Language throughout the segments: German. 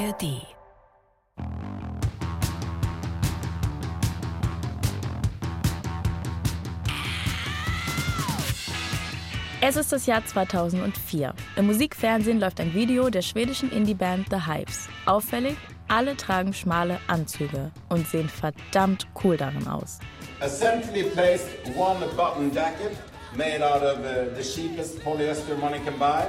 ARD. Es ist das Jahr 2004. Im Musikfernsehen läuft ein Video der schwedischen Indie-Band The Hives. Auffällig, alle tragen schmale Anzüge und sehen verdammt cool darin aus. A centrally placed one button jacket made out of uh, the cheapest polyester money can buy.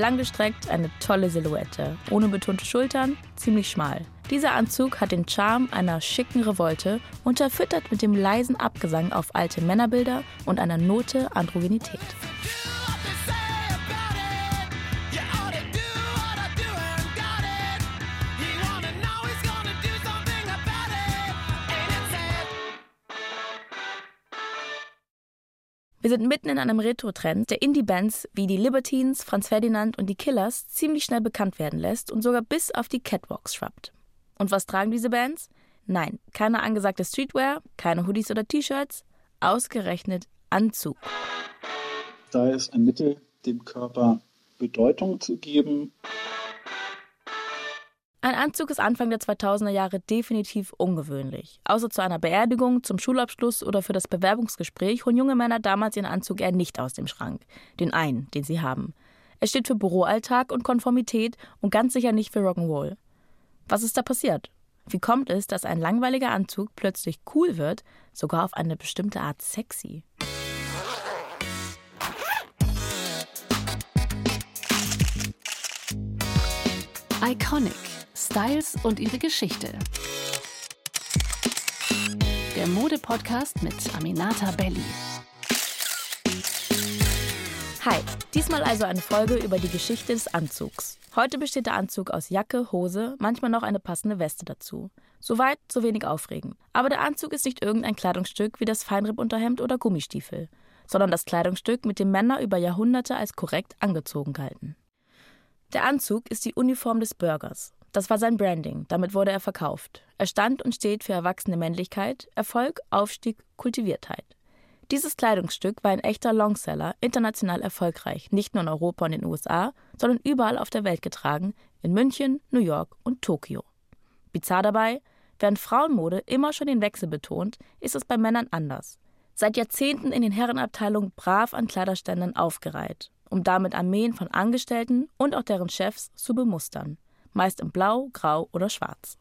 Langgestreckt eine tolle Silhouette, ohne betonte Schultern, ziemlich schmal. Dieser Anzug hat den Charme einer schicken Revolte, unterfüttert mit dem leisen Abgesang auf alte Männerbilder und einer Note Androgenität. Wir sind mitten in einem Retro-Trend, der Indie-Bands wie die Libertines, Franz Ferdinand und die Killers ziemlich schnell bekannt werden lässt und sogar bis auf die Catwalks schwappt. Und was tragen diese Bands? Nein, keine angesagte Streetwear, keine Hoodies oder T-Shirts, ausgerechnet Anzug. Da ist ein Mittel, dem Körper Bedeutung zu geben. Ein Anzug ist Anfang der 2000er Jahre definitiv ungewöhnlich. Außer zu einer Beerdigung, zum Schulabschluss oder für das Bewerbungsgespräch holen junge Männer damals ihren Anzug eher nicht aus dem Schrank. Den einen, den sie haben. Er steht für Büroalltag und Konformität und ganz sicher nicht für Rock'n'Roll. Was ist da passiert? Wie kommt es, dass ein langweiliger Anzug plötzlich cool wird, sogar auf eine bestimmte Art sexy? Iconic. Styles und ihre Geschichte. Der Mode-Podcast mit Aminata Belli. Hi, diesmal also eine Folge über die Geschichte des Anzugs. Heute besteht der Anzug aus Jacke, Hose, manchmal noch eine passende Weste dazu. Soweit, so wenig aufregend. Aber der Anzug ist nicht irgendein Kleidungsstück wie das Feinrippunterhemd oder Gummistiefel, sondern das Kleidungsstück, mit dem Männer über Jahrhunderte als korrekt angezogen galten. Der Anzug ist die Uniform des Bürgers. Das war sein Branding, damit wurde er verkauft. Er stand und steht für erwachsene Männlichkeit, Erfolg, Aufstieg, Kultiviertheit. Dieses Kleidungsstück war ein echter Longseller, international erfolgreich, nicht nur in Europa und den USA, sondern überall auf der Welt getragen, in München, New York und Tokio. Bizarr dabei, während Frauenmode immer schon den Wechsel betont, ist es bei Männern anders. Seit Jahrzehnten in den Herrenabteilungen brav an Kleiderständern aufgereiht, um damit Armeen von Angestellten und auch deren Chefs zu bemustern meist in Blau, Grau oder Schwarz.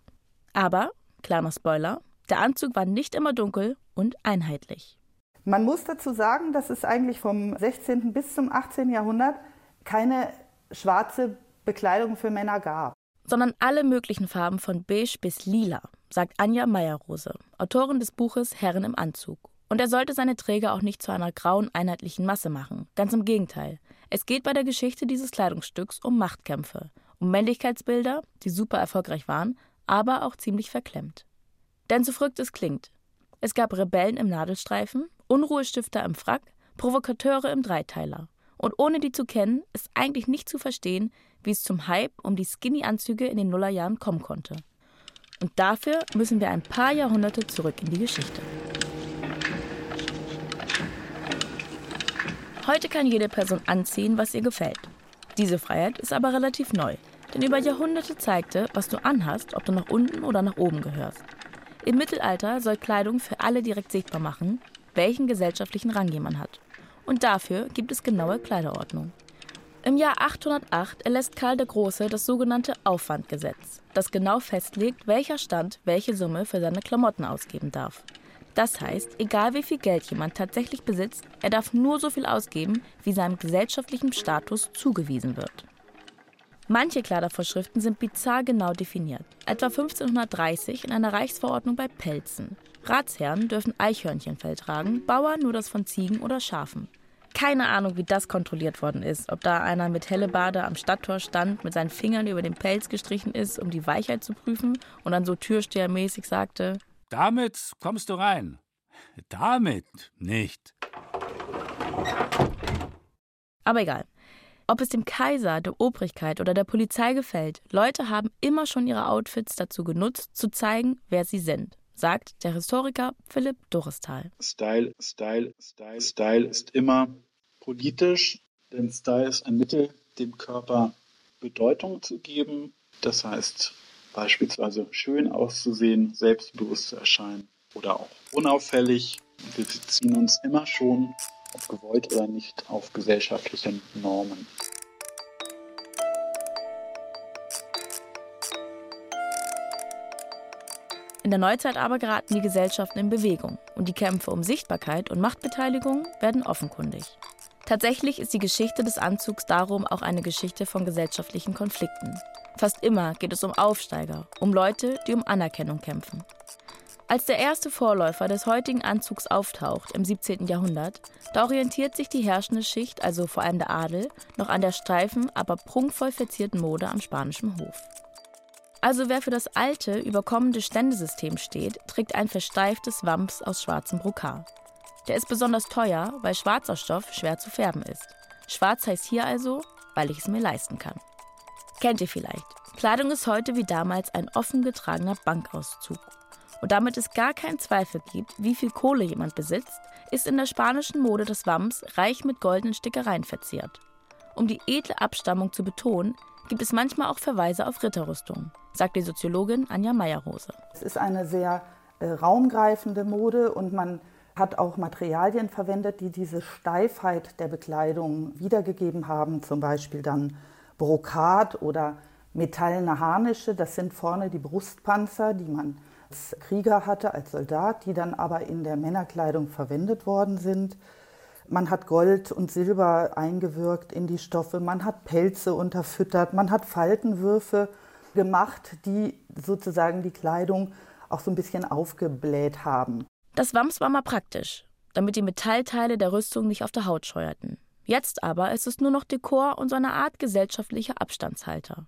Aber, kleiner Spoiler, der Anzug war nicht immer dunkel und einheitlich. Man muss dazu sagen, dass es eigentlich vom 16. bis zum 18. Jahrhundert keine schwarze Bekleidung für Männer gab. Sondern alle möglichen Farben von beige bis lila, sagt Anja Meyerrose, Autorin des Buches Herren im Anzug. Und er sollte seine Träger auch nicht zu einer grauen, einheitlichen Masse machen. Ganz im Gegenteil. Es geht bei der Geschichte dieses Kleidungsstücks um Machtkämpfe um Männlichkeitsbilder, die super erfolgreich waren, aber auch ziemlich verklemmt. Denn so verrückt es klingt. Es gab Rebellen im Nadelstreifen, Unruhestifter im Frack, Provokateure im Dreiteiler. Und ohne die zu kennen, ist eigentlich nicht zu verstehen, wie es zum Hype um die Skinny-Anzüge in den Nullerjahren kommen konnte. Und dafür müssen wir ein paar Jahrhunderte zurück in die Geschichte. Heute kann jede Person anziehen, was ihr gefällt. Diese Freiheit ist aber relativ neu. Denn über Jahrhunderte zeigte, was du anhast, ob du nach unten oder nach oben gehörst. Im Mittelalter soll Kleidung für alle direkt sichtbar machen, welchen gesellschaftlichen Rang jemand hat. Und dafür gibt es genaue Kleiderordnung. Im Jahr 808 erlässt Karl der Große das sogenannte Aufwandgesetz, das genau festlegt, welcher Stand welche Summe für seine Klamotten ausgeben darf. Das heißt, egal wie viel Geld jemand tatsächlich besitzt, er darf nur so viel ausgeben, wie seinem gesellschaftlichen Status zugewiesen wird. Manche Kleidervorschriften sind bizarr genau definiert, etwa 1530 in einer Reichsverordnung bei Pelzen. Ratsherren dürfen Eichhörnchenfell tragen, Bauern nur das von Ziegen oder Schafen. Keine Ahnung, wie das kontrolliert worden ist, ob da einer mit Hellebade am Stadttor stand, mit seinen Fingern über den Pelz gestrichen ist, um die Weichheit zu prüfen und dann so türstehermäßig sagte: Damit kommst du rein. Damit nicht. Aber egal. Ob es dem Kaiser, der Obrigkeit oder der Polizei gefällt, Leute haben immer schon ihre Outfits dazu genutzt, zu zeigen, wer sie sind, sagt der Historiker Philipp Doristal. Style, Style, Style, Style ist immer politisch, Denn Style ist ein Mittel, dem Körper Bedeutung zu geben. Das heißt, beispielsweise schön auszusehen, selbstbewusst zu erscheinen oder auch unauffällig. Wir beziehen uns immer schon, ob gewollt oder nicht, auf gesellschaftliche Normen. In der Neuzeit aber geraten die Gesellschaften in Bewegung und die Kämpfe um Sichtbarkeit und Machtbeteiligung werden offenkundig. Tatsächlich ist die Geschichte des Anzugs darum auch eine Geschichte von gesellschaftlichen Konflikten. Fast immer geht es um Aufsteiger, um Leute, die um Anerkennung kämpfen. Als der erste Vorläufer des heutigen Anzugs auftaucht im 17. Jahrhundert, da orientiert sich die herrschende Schicht, also vor allem der Adel, noch an der steifen, aber prunkvoll verzierten Mode am spanischen Hof. Also wer für das alte, überkommene Ständesystem steht, trägt ein versteiftes Wams aus schwarzem Brokat. Der ist besonders teuer, weil schwarzer Stoff schwer zu färben ist. Schwarz heißt hier also, weil ich es mir leisten kann. Kennt ihr vielleicht? Kleidung ist heute wie damals ein offen getragener Bankauszug. Und damit es gar keinen Zweifel gibt, wie viel Kohle jemand besitzt, ist in der spanischen Mode das Wams reich mit goldenen Stickereien verziert. Um die edle Abstammung zu betonen, gibt es manchmal auch Verweise auf Ritterrüstungen, sagt die Soziologin Anja Meyerrose. Es ist eine sehr äh, raumgreifende Mode und man hat auch Materialien verwendet, die diese Steifheit der Bekleidung wiedergegeben haben, zum Beispiel dann Brokat oder metallene Harnische. Das sind vorne die Brustpanzer, die man als Krieger hatte, als Soldat, die dann aber in der Männerkleidung verwendet worden sind. Man hat Gold und Silber eingewirkt in die Stoffe, man hat Pelze unterfüttert, man hat Faltenwürfe gemacht, die sozusagen die Kleidung auch so ein bisschen aufgebläht haben. Das Wams war mal praktisch, damit die Metallteile der Rüstung nicht auf der Haut scheuerten. Jetzt aber ist es nur noch Dekor und so eine Art gesellschaftlicher Abstandshalter.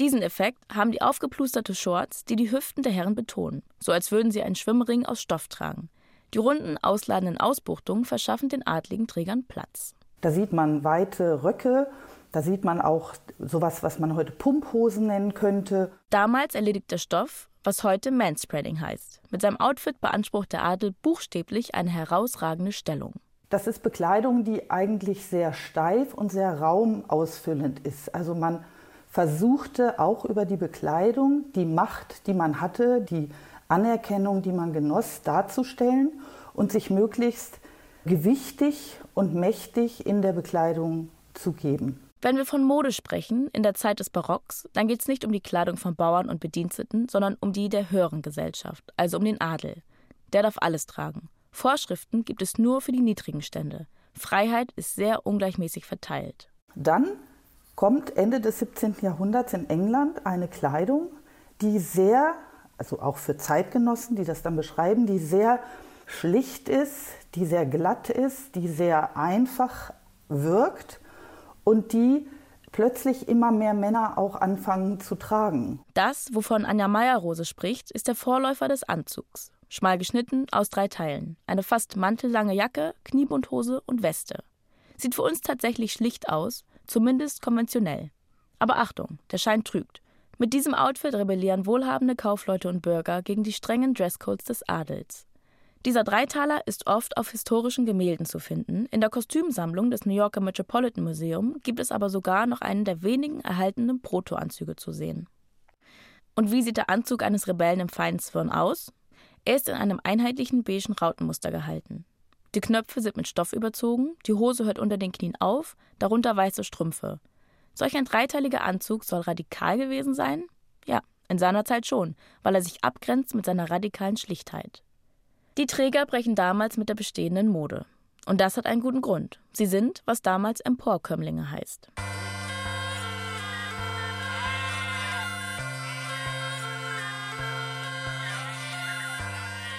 Diesen Effekt haben die aufgeplusterte Shorts, die die Hüften der Herren betonen, so als würden sie einen Schwimmring aus Stoff tragen. Die runden, ausladenden Ausbuchtungen verschaffen den adligen Trägern Platz. Da sieht man weite Röcke, da sieht man auch sowas, was man heute Pumphosen nennen könnte. Damals erledigt der Stoff, was heute Manspreading heißt. Mit seinem Outfit beansprucht der Adel buchstäblich eine herausragende Stellung. Das ist Bekleidung, die eigentlich sehr steif und sehr raumausfüllend ist. Also man versuchte auch über die Bekleidung die Macht, die man hatte, die Anerkennung, die man genoss, darzustellen und sich möglichst gewichtig und mächtig in der Bekleidung zu geben. Wenn wir von Mode sprechen, in der Zeit des Barocks, dann geht es nicht um die Kleidung von Bauern und Bediensteten, sondern um die der höheren Gesellschaft, also um den Adel. Der darf alles tragen. Vorschriften gibt es nur für die niedrigen Stände. Freiheit ist sehr ungleichmäßig verteilt. Dann kommt Ende des 17. Jahrhunderts in England eine Kleidung, die sehr also auch für Zeitgenossen, die das dann beschreiben, die sehr schlicht ist, die sehr glatt ist, die sehr einfach wirkt und die plötzlich immer mehr Männer auch anfangen zu tragen. Das, wovon Anja Meyerrose spricht, ist der Vorläufer des Anzugs. Schmal geschnitten aus drei Teilen. Eine fast mantellange Jacke, Kniebundhose und Weste. Sieht für uns tatsächlich schlicht aus, zumindest konventionell. Aber Achtung, der Schein trügt. Mit diesem Outfit rebellieren wohlhabende Kaufleute und Bürger gegen die strengen Dresscodes des Adels. Dieser Dreitaler ist oft auf historischen Gemälden zu finden. In der Kostümsammlung des New Yorker Metropolitan Museum gibt es aber sogar noch einen der wenigen erhaltenen Protoanzüge zu sehen. Und wie sieht der Anzug eines Rebellen im feinen Zwirn aus? Er ist in einem einheitlichen beigen Rautenmuster gehalten. Die Knöpfe sind mit Stoff überzogen, die Hose hört unter den Knien auf, darunter weiße Strümpfe. Solch ein dreiteiliger Anzug soll radikal gewesen sein? Ja, in seiner Zeit schon, weil er sich abgrenzt mit seiner radikalen Schlichtheit. Die Träger brechen damals mit der bestehenden Mode. Und das hat einen guten Grund. Sie sind, was damals Emporkömmlinge heißt.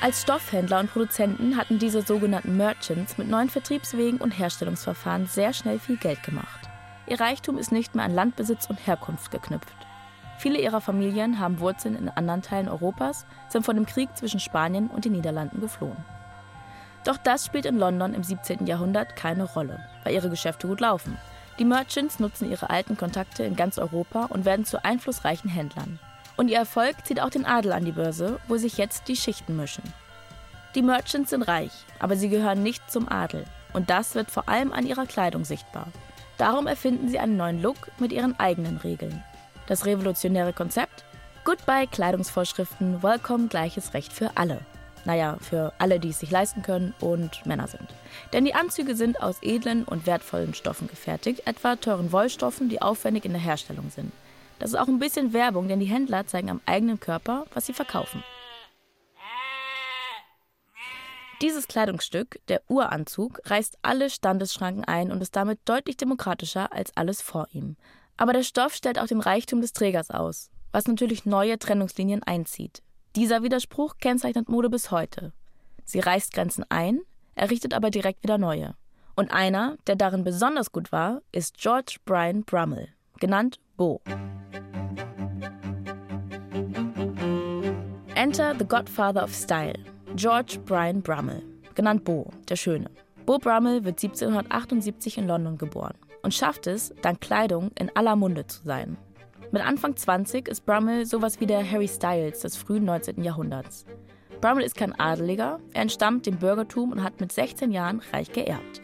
Als Stoffhändler und Produzenten hatten diese sogenannten Merchants mit neuen Vertriebswegen und Herstellungsverfahren sehr schnell viel Geld gemacht. Ihr Reichtum ist nicht mehr an Landbesitz und Herkunft geknüpft. Viele ihrer Familien haben Wurzeln in anderen Teilen Europas, sind von dem Krieg zwischen Spanien und den Niederlanden geflohen. Doch das spielt in London im 17. Jahrhundert keine Rolle, weil ihre Geschäfte gut laufen. Die Merchants nutzen ihre alten Kontakte in ganz Europa und werden zu einflussreichen Händlern. Und ihr Erfolg zieht auch den Adel an die Börse, wo sich jetzt die Schichten mischen. Die Merchants sind reich, aber sie gehören nicht zum Adel. Und das wird vor allem an ihrer Kleidung sichtbar. Darum erfinden sie einen neuen Look mit ihren eigenen Regeln. Das revolutionäre Konzept? Goodbye Kleidungsvorschriften, Welcome gleiches Recht für alle. Naja, für alle, die es sich leisten können und Männer sind. Denn die Anzüge sind aus edlen und wertvollen Stoffen gefertigt, etwa teuren Wollstoffen, die aufwendig in der Herstellung sind. Das ist auch ein bisschen Werbung, denn die Händler zeigen am eigenen Körper, was sie verkaufen. Dieses Kleidungsstück, der Uranzug, reißt alle Standesschranken ein und ist damit deutlich demokratischer als alles vor ihm. Aber der Stoff stellt auch den Reichtum des Trägers aus, was natürlich neue Trennungslinien einzieht. Dieser Widerspruch kennzeichnet Mode bis heute. Sie reißt Grenzen ein, errichtet aber direkt wieder neue. Und einer, der darin besonders gut war, ist George Brian Brummel, genannt Bo. Enter the Godfather of Style, George Brian Brummel, genannt Bo, der Schöne. Bo Brummel wird 1778 in London geboren und schafft es, dank Kleidung in aller Munde zu sein. Mit Anfang 20 ist Brummel sowas wie der Harry Styles des frühen 19. Jahrhunderts. Brummel ist kein Adeliger, er entstammt dem Bürgertum und hat mit 16 Jahren reich geerbt.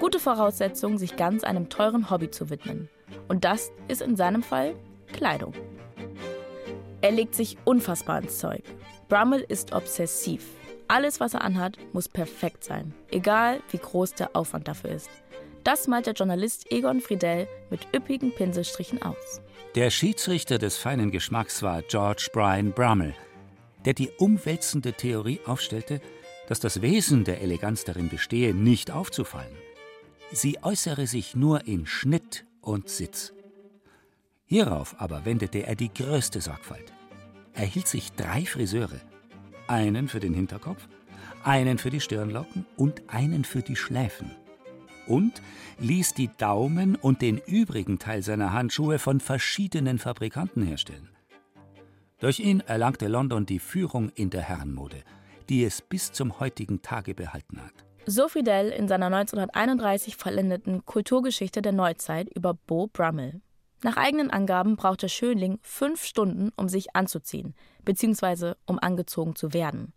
Gute Voraussetzungen, sich ganz einem teuren Hobby zu widmen. Und das ist in seinem Fall Kleidung. Er legt sich unfassbar ins Zeug. Brummel ist obsessiv. Alles, was er anhat, muss perfekt sein, egal wie groß der Aufwand dafür ist. Das malt der Journalist Egon Friedel mit üppigen Pinselstrichen aus. Der Schiedsrichter des feinen Geschmacks war George Brian Brummel, der die umwälzende Theorie aufstellte, dass das Wesen der Eleganz darin bestehe, nicht aufzufallen. Sie äußere sich nur in Schnitt und Sitz. Hierauf aber wendete er die größte Sorgfalt. Er hielt sich drei Friseure, einen für den Hinterkopf, einen für die Stirnlocken und einen für die Schläfen und ließ die Daumen und den übrigen Teil seiner Handschuhe von verschiedenen Fabrikanten herstellen. Durch ihn erlangte London die Führung in der Herrenmode, die es bis zum heutigen Tage behalten hat. So Fidel in seiner 1931 vollendeten Kulturgeschichte der Neuzeit über Beau Brummel. Nach eigenen Angaben braucht der Schönling fünf Stunden, um sich anzuziehen, beziehungsweise um angezogen zu werden.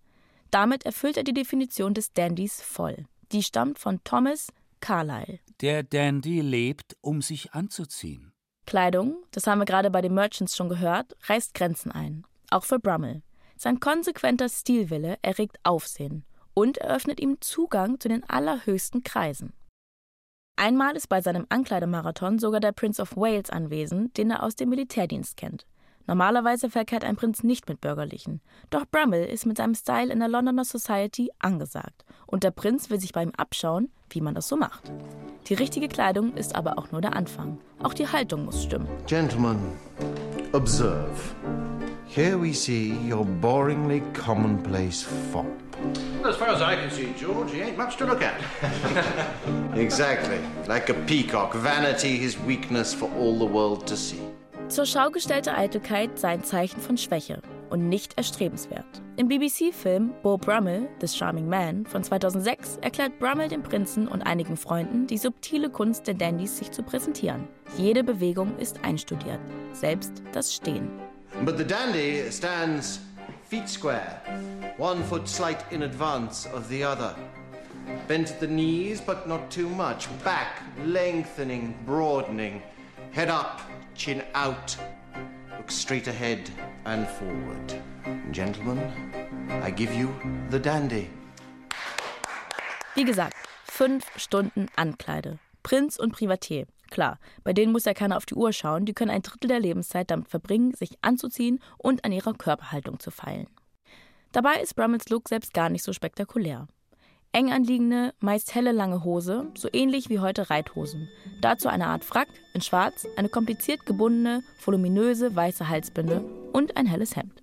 Damit erfüllt er die Definition des Dandys voll. Die stammt von Thomas Carlyle. Der Dandy lebt, um sich anzuziehen. Kleidung, das haben wir gerade bei den Merchants schon gehört, reißt Grenzen ein. Auch für Brummel. Sein konsequenter Stilwille erregt Aufsehen und eröffnet ihm Zugang zu den allerhöchsten Kreisen. Einmal ist bei seinem Ankleidemarathon sogar der Prince of Wales anwesend, den er aus dem Militärdienst kennt. Normalerweise verkehrt ein Prinz nicht mit Bürgerlichen. Doch Brummel ist mit seinem Style in der Londoner Society angesagt. Und der Prinz will sich bei ihm abschauen, wie man das so macht. Die richtige Kleidung ist aber auch nur der Anfang. Auch die Haltung muss stimmen. Gentlemen, observe. Here we see your boringly commonplace fop. As far as I can see, George, he ain't much to look at. exactly. Like a peacock, vanity his weakness for all the world to see. Zur Schau gestellte Eitelkeit sei ein Zeichen von Schwäche und nicht erstrebenswert. Im BBC-Film Beau Brummel, The Charming Man von 2006 erklärt Brummel dem Prinzen und einigen Freunden die subtile Kunst der Dandys, sich zu präsentieren. Jede Bewegung ist einstudiert, selbst das Stehen. But the dandy stands feet square, one foot slight in advance of the other. Bent at the knees, but not too much. Back lengthening, broadening. Head up, chin out. Look straight ahead and forward. Gentlemen, I give you the dandy. Wie gesagt, fünf Stunden Ankleide. Prinz und Privatier. Klar, bei denen muss ja keiner auf die Uhr schauen, die können ein Drittel der Lebenszeit damit verbringen, sich anzuziehen und an ihrer Körperhaltung zu feilen. Dabei ist Brummels Look selbst gar nicht so spektakulär. Eng anliegende, meist helle lange Hose, so ähnlich wie heute Reithosen. Dazu eine Art Frack in schwarz, eine kompliziert gebundene, voluminöse weiße Halsbinde und ein helles Hemd.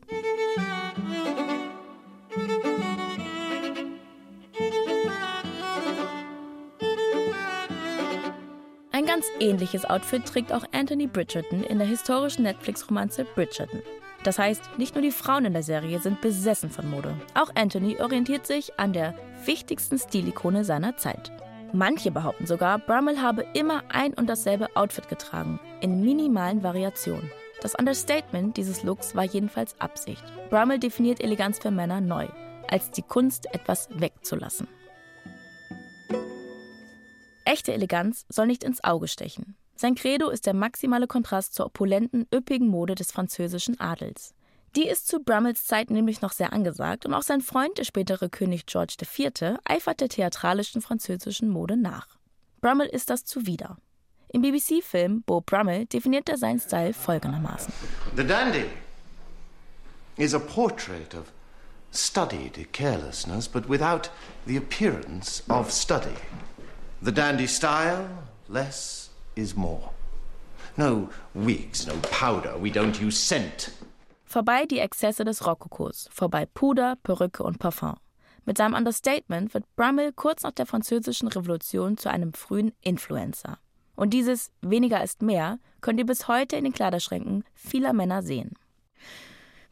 Ähnliches Outfit trägt auch Anthony Bridgerton in der historischen Netflix-Romanze Bridgerton. Das heißt, nicht nur die Frauen in der Serie sind besessen von Mode. Auch Anthony orientiert sich an der wichtigsten Stilikone seiner Zeit. Manche behaupten sogar, Brummel habe immer ein und dasselbe Outfit getragen, in minimalen Variationen. Das Understatement dieses Looks war jedenfalls Absicht. Brummel definiert Eleganz für Männer neu, als die Kunst, etwas wegzulassen. Echte Eleganz soll nicht ins Auge stechen. Sein Credo ist der maximale Kontrast zur opulenten, üppigen Mode des französischen Adels. Die ist zu Brummels Zeit nämlich noch sehr angesagt und auch sein Freund, der spätere König George IV., eifert der theatralischen französischen Mode nach. Brummel ist das zuwider. Im BBC-Film Beau Brummel definiert er seinen Style folgendermaßen: The dandy is a portrait of studied carelessness, but without the appearance of study. The dandy style, less is more. No wigs, no powder, we don't use scent. Vorbei die Exzesse des Rokokos, vorbei Puder, Perücke und Parfum. Mit seinem Understatement wird Brummel kurz nach der Französischen Revolution zu einem frühen Influencer. Und dieses weniger ist mehr könnt ihr bis heute in den Kleiderschränken vieler Männer sehen.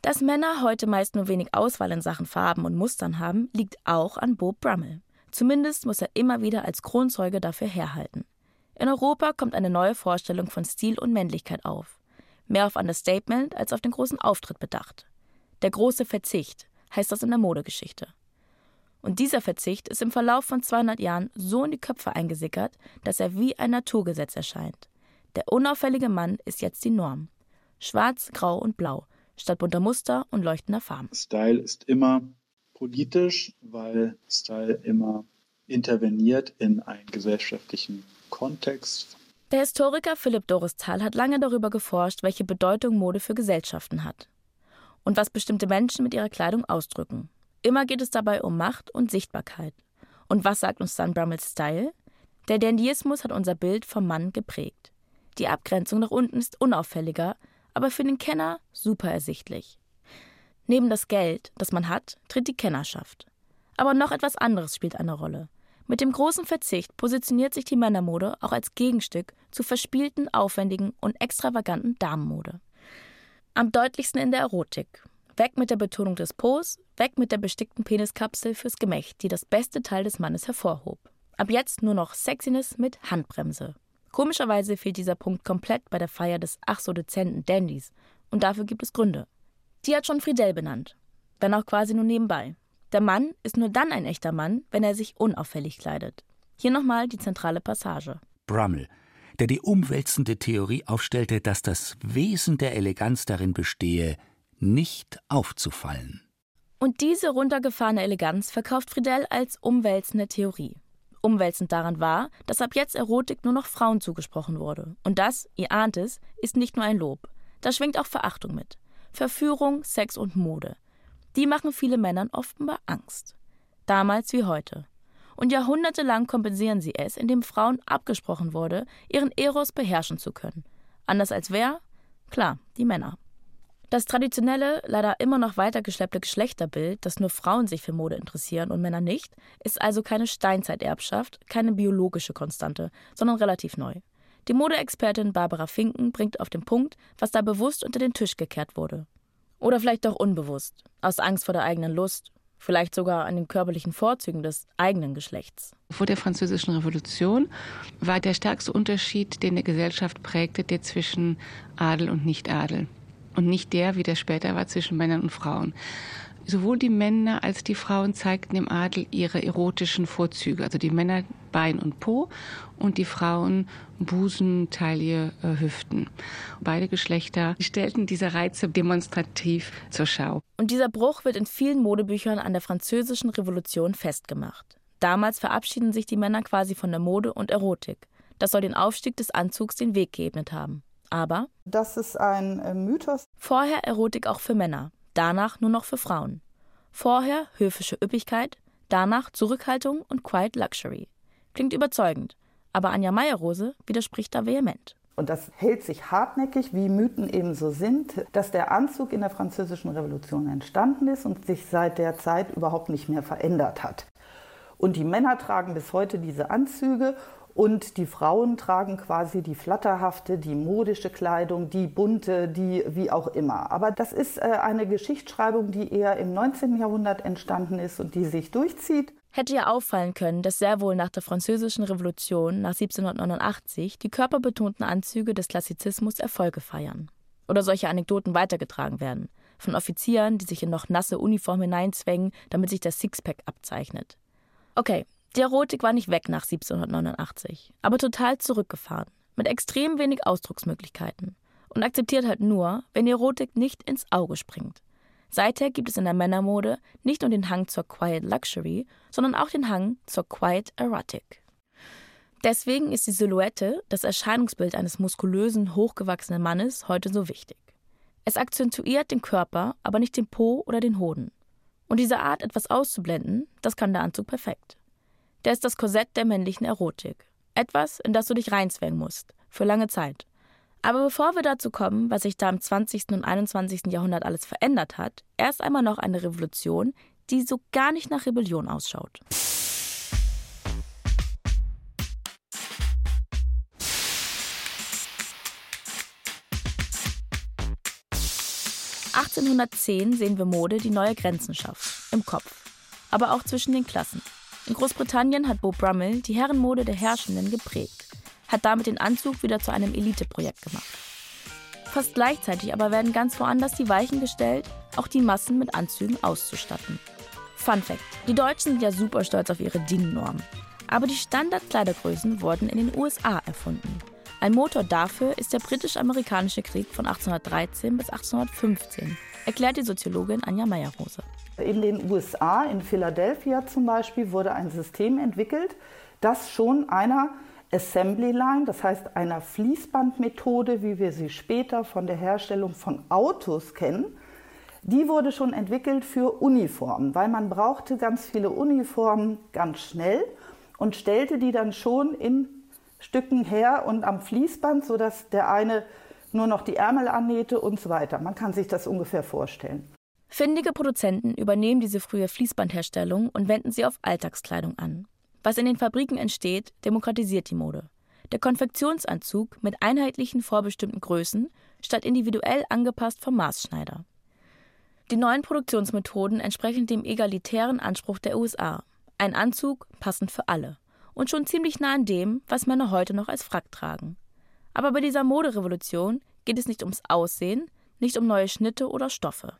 Dass Männer heute meist nur wenig Auswahl in Sachen Farben und Mustern haben, liegt auch an Bob Brummel. Zumindest muss er immer wieder als Kronzeuge dafür herhalten. In Europa kommt eine neue Vorstellung von Stil und Männlichkeit auf. Mehr auf Understatement als auf den großen Auftritt bedacht. Der große Verzicht heißt das in der Modegeschichte. Und dieser Verzicht ist im Verlauf von 200 Jahren so in die Köpfe eingesickert, dass er wie ein Naturgesetz erscheint. Der unauffällige Mann ist jetzt die Norm. Schwarz, Grau und Blau, statt bunter Muster und leuchtender Farben. Style ist immer politisch, weil Style immer interveniert in einen gesellschaftlichen Kontext. Der Historiker Philipp Doristal hat lange darüber geforscht, welche Bedeutung Mode für Gesellschaften hat und was bestimmte Menschen mit ihrer Kleidung ausdrücken. Immer geht es dabei um Macht und Sichtbarkeit. Und was sagt uns dann Brummels Style? Der Dandyismus hat unser Bild vom Mann geprägt. Die Abgrenzung nach unten ist unauffälliger, aber für den Kenner super ersichtlich. Neben das Geld, das man hat, tritt die Kennerschaft. Aber noch etwas anderes spielt eine Rolle. Mit dem großen Verzicht positioniert sich die Männermode auch als Gegenstück zu verspielten, aufwendigen und extravaganten Damenmode. Am deutlichsten in der Erotik. Weg mit der Betonung des Po's, weg mit der bestickten Peniskapsel fürs Gemächt, die das beste Teil des Mannes hervorhob. Ab jetzt nur noch Sexiness mit Handbremse. Komischerweise fehlt dieser Punkt komplett bei der Feier des ach so dezenten Dandys. Und dafür gibt es Gründe. Die hat schon Friedel benannt. Wenn auch quasi nur nebenbei. Der Mann ist nur dann ein echter Mann, wenn er sich unauffällig kleidet. Hier nochmal die zentrale Passage. Brummel, der die umwälzende Theorie aufstellte, dass das Wesen der Eleganz darin bestehe, nicht aufzufallen. Und diese runtergefahrene Eleganz verkauft Friedel als umwälzende Theorie. Umwälzend daran war, dass ab jetzt Erotik nur noch Frauen zugesprochen wurde. Und das, ihr ahnt es, ist nicht nur ein Lob. Da schwingt auch Verachtung mit. Verführung, Sex und Mode. Die machen viele Männern offenbar Angst. Damals wie heute. Und jahrhundertelang kompensieren sie es, indem Frauen abgesprochen wurde, ihren Eros beherrschen zu können. Anders als wer? Klar, die Männer. Das traditionelle, leider immer noch weitergeschleppte Geschlechterbild, dass nur Frauen sich für Mode interessieren und Männer nicht, ist also keine Steinzeiterbschaft, keine biologische Konstante, sondern relativ neu. Die Modeexpertin Barbara Finken bringt auf den Punkt, was da bewusst unter den Tisch gekehrt wurde. Oder vielleicht doch unbewusst, aus Angst vor der eigenen Lust, vielleicht sogar an den körperlichen Vorzügen des eigenen Geschlechts. Vor der Französischen Revolution war der stärkste Unterschied, den eine Gesellschaft prägte, der zwischen Adel und Nichtadel und nicht der, wie der später war, zwischen Männern und Frauen. Sowohl die Männer als die Frauen zeigten im Adel ihre erotischen Vorzüge. Also die Männer Bein und Po und die Frauen Busen, Taille, äh, Hüften. Beide Geschlechter stellten diese Reize demonstrativ zur Schau. Und dieser Bruch wird in vielen Modebüchern an der Französischen Revolution festgemacht. Damals verabschieden sich die Männer quasi von der Mode und Erotik. Das soll den Aufstieg des Anzugs den Weg geebnet haben. Aber das ist ein äh, Mythos. Vorher Erotik auch für Männer, danach nur noch für Frauen. Vorher höfische Üppigkeit, danach Zurückhaltung und Quiet Luxury. Klingt überzeugend, aber Anja Meyerrose widerspricht da vehement. Und das hält sich hartnäckig, wie Mythen eben so sind, dass der Anzug in der Französischen Revolution entstanden ist und sich seit der Zeit überhaupt nicht mehr verändert hat. Und die Männer tragen bis heute diese Anzüge und die Frauen tragen quasi die flatterhafte, die modische Kleidung, die bunte, die wie auch immer. Aber das ist äh, eine Geschichtsschreibung, die eher im 19. Jahrhundert entstanden ist und die sich durchzieht. Hätte ja auffallen können, dass sehr wohl nach der Französischen Revolution nach 1789 die körperbetonten Anzüge des Klassizismus Erfolge feiern. Oder solche Anekdoten weitergetragen werden. Von Offizieren, die sich in noch nasse Uniform hineinzwängen, damit sich der Sixpack abzeichnet. Okay, Die Erotik war nicht weg nach 1789, aber total zurückgefahren, mit extrem wenig Ausdrucksmöglichkeiten und akzeptiert halt nur, wenn die Erotik nicht ins Auge springt. Seither gibt es in der Männermode nicht nur den Hang zur Quiet Luxury, sondern auch den Hang zur Quiet Erotic. Deswegen ist die Silhouette, das Erscheinungsbild eines muskulösen, hochgewachsenen Mannes, heute so wichtig. Es akzentuiert den Körper, aber nicht den Po oder den Hoden. Und diese Art, etwas auszublenden, das kann der Anzug perfekt. Der ist das Korsett der männlichen Erotik. Etwas, in das du dich reinzwängen musst, für lange Zeit. Aber bevor wir dazu kommen, was sich da im 20. und 21. Jahrhundert alles verändert hat, erst einmal noch eine Revolution, die so gar nicht nach Rebellion ausschaut. 1810 sehen wir Mode, die neue Grenzen schafft. Im Kopf. Aber auch zwischen den Klassen. In Großbritannien hat Beau Brummel die Herrenmode der Herrschenden geprägt, hat damit den Anzug wieder zu einem Eliteprojekt gemacht. Fast gleichzeitig aber werden ganz woanders die Weichen gestellt, auch die Massen mit Anzügen auszustatten. Fun Fact: Die Deutschen sind ja super stolz auf ihre DIN-Norm. Aber die Standardkleidergrößen wurden in den USA erfunden. Ein Motor dafür ist der britisch-amerikanische Krieg von 1813 bis 1815, erklärt die Soziologin Anja Meyerrose. In den USA, in Philadelphia zum Beispiel, wurde ein System entwickelt, das schon einer Assembly Line, das heißt einer Fließbandmethode, wie wir sie später von der Herstellung von Autos kennen, die wurde schon entwickelt für Uniformen, weil man brauchte ganz viele Uniformen ganz schnell und stellte die dann schon in Stücken her und am Fließband, sodass der eine nur noch die Ärmel annähte und so weiter. Man kann sich das ungefähr vorstellen. Findige Produzenten übernehmen diese frühe Fließbandherstellung und wenden sie auf Alltagskleidung an. Was in den Fabriken entsteht, demokratisiert die Mode. Der Konfektionsanzug mit einheitlichen vorbestimmten Größen statt individuell angepasst vom Maßschneider. Die neuen Produktionsmethoden entsprechen dem egalitären Anspruch der USA. Ein Anzug passend für alle und schon ziemlich nah an dem, was Männer heute noch als Frack tragen. Aber bei dieser Moderevolution geht es nicht ums Aussehen, nicht um neue Schnitte oder Stoffe.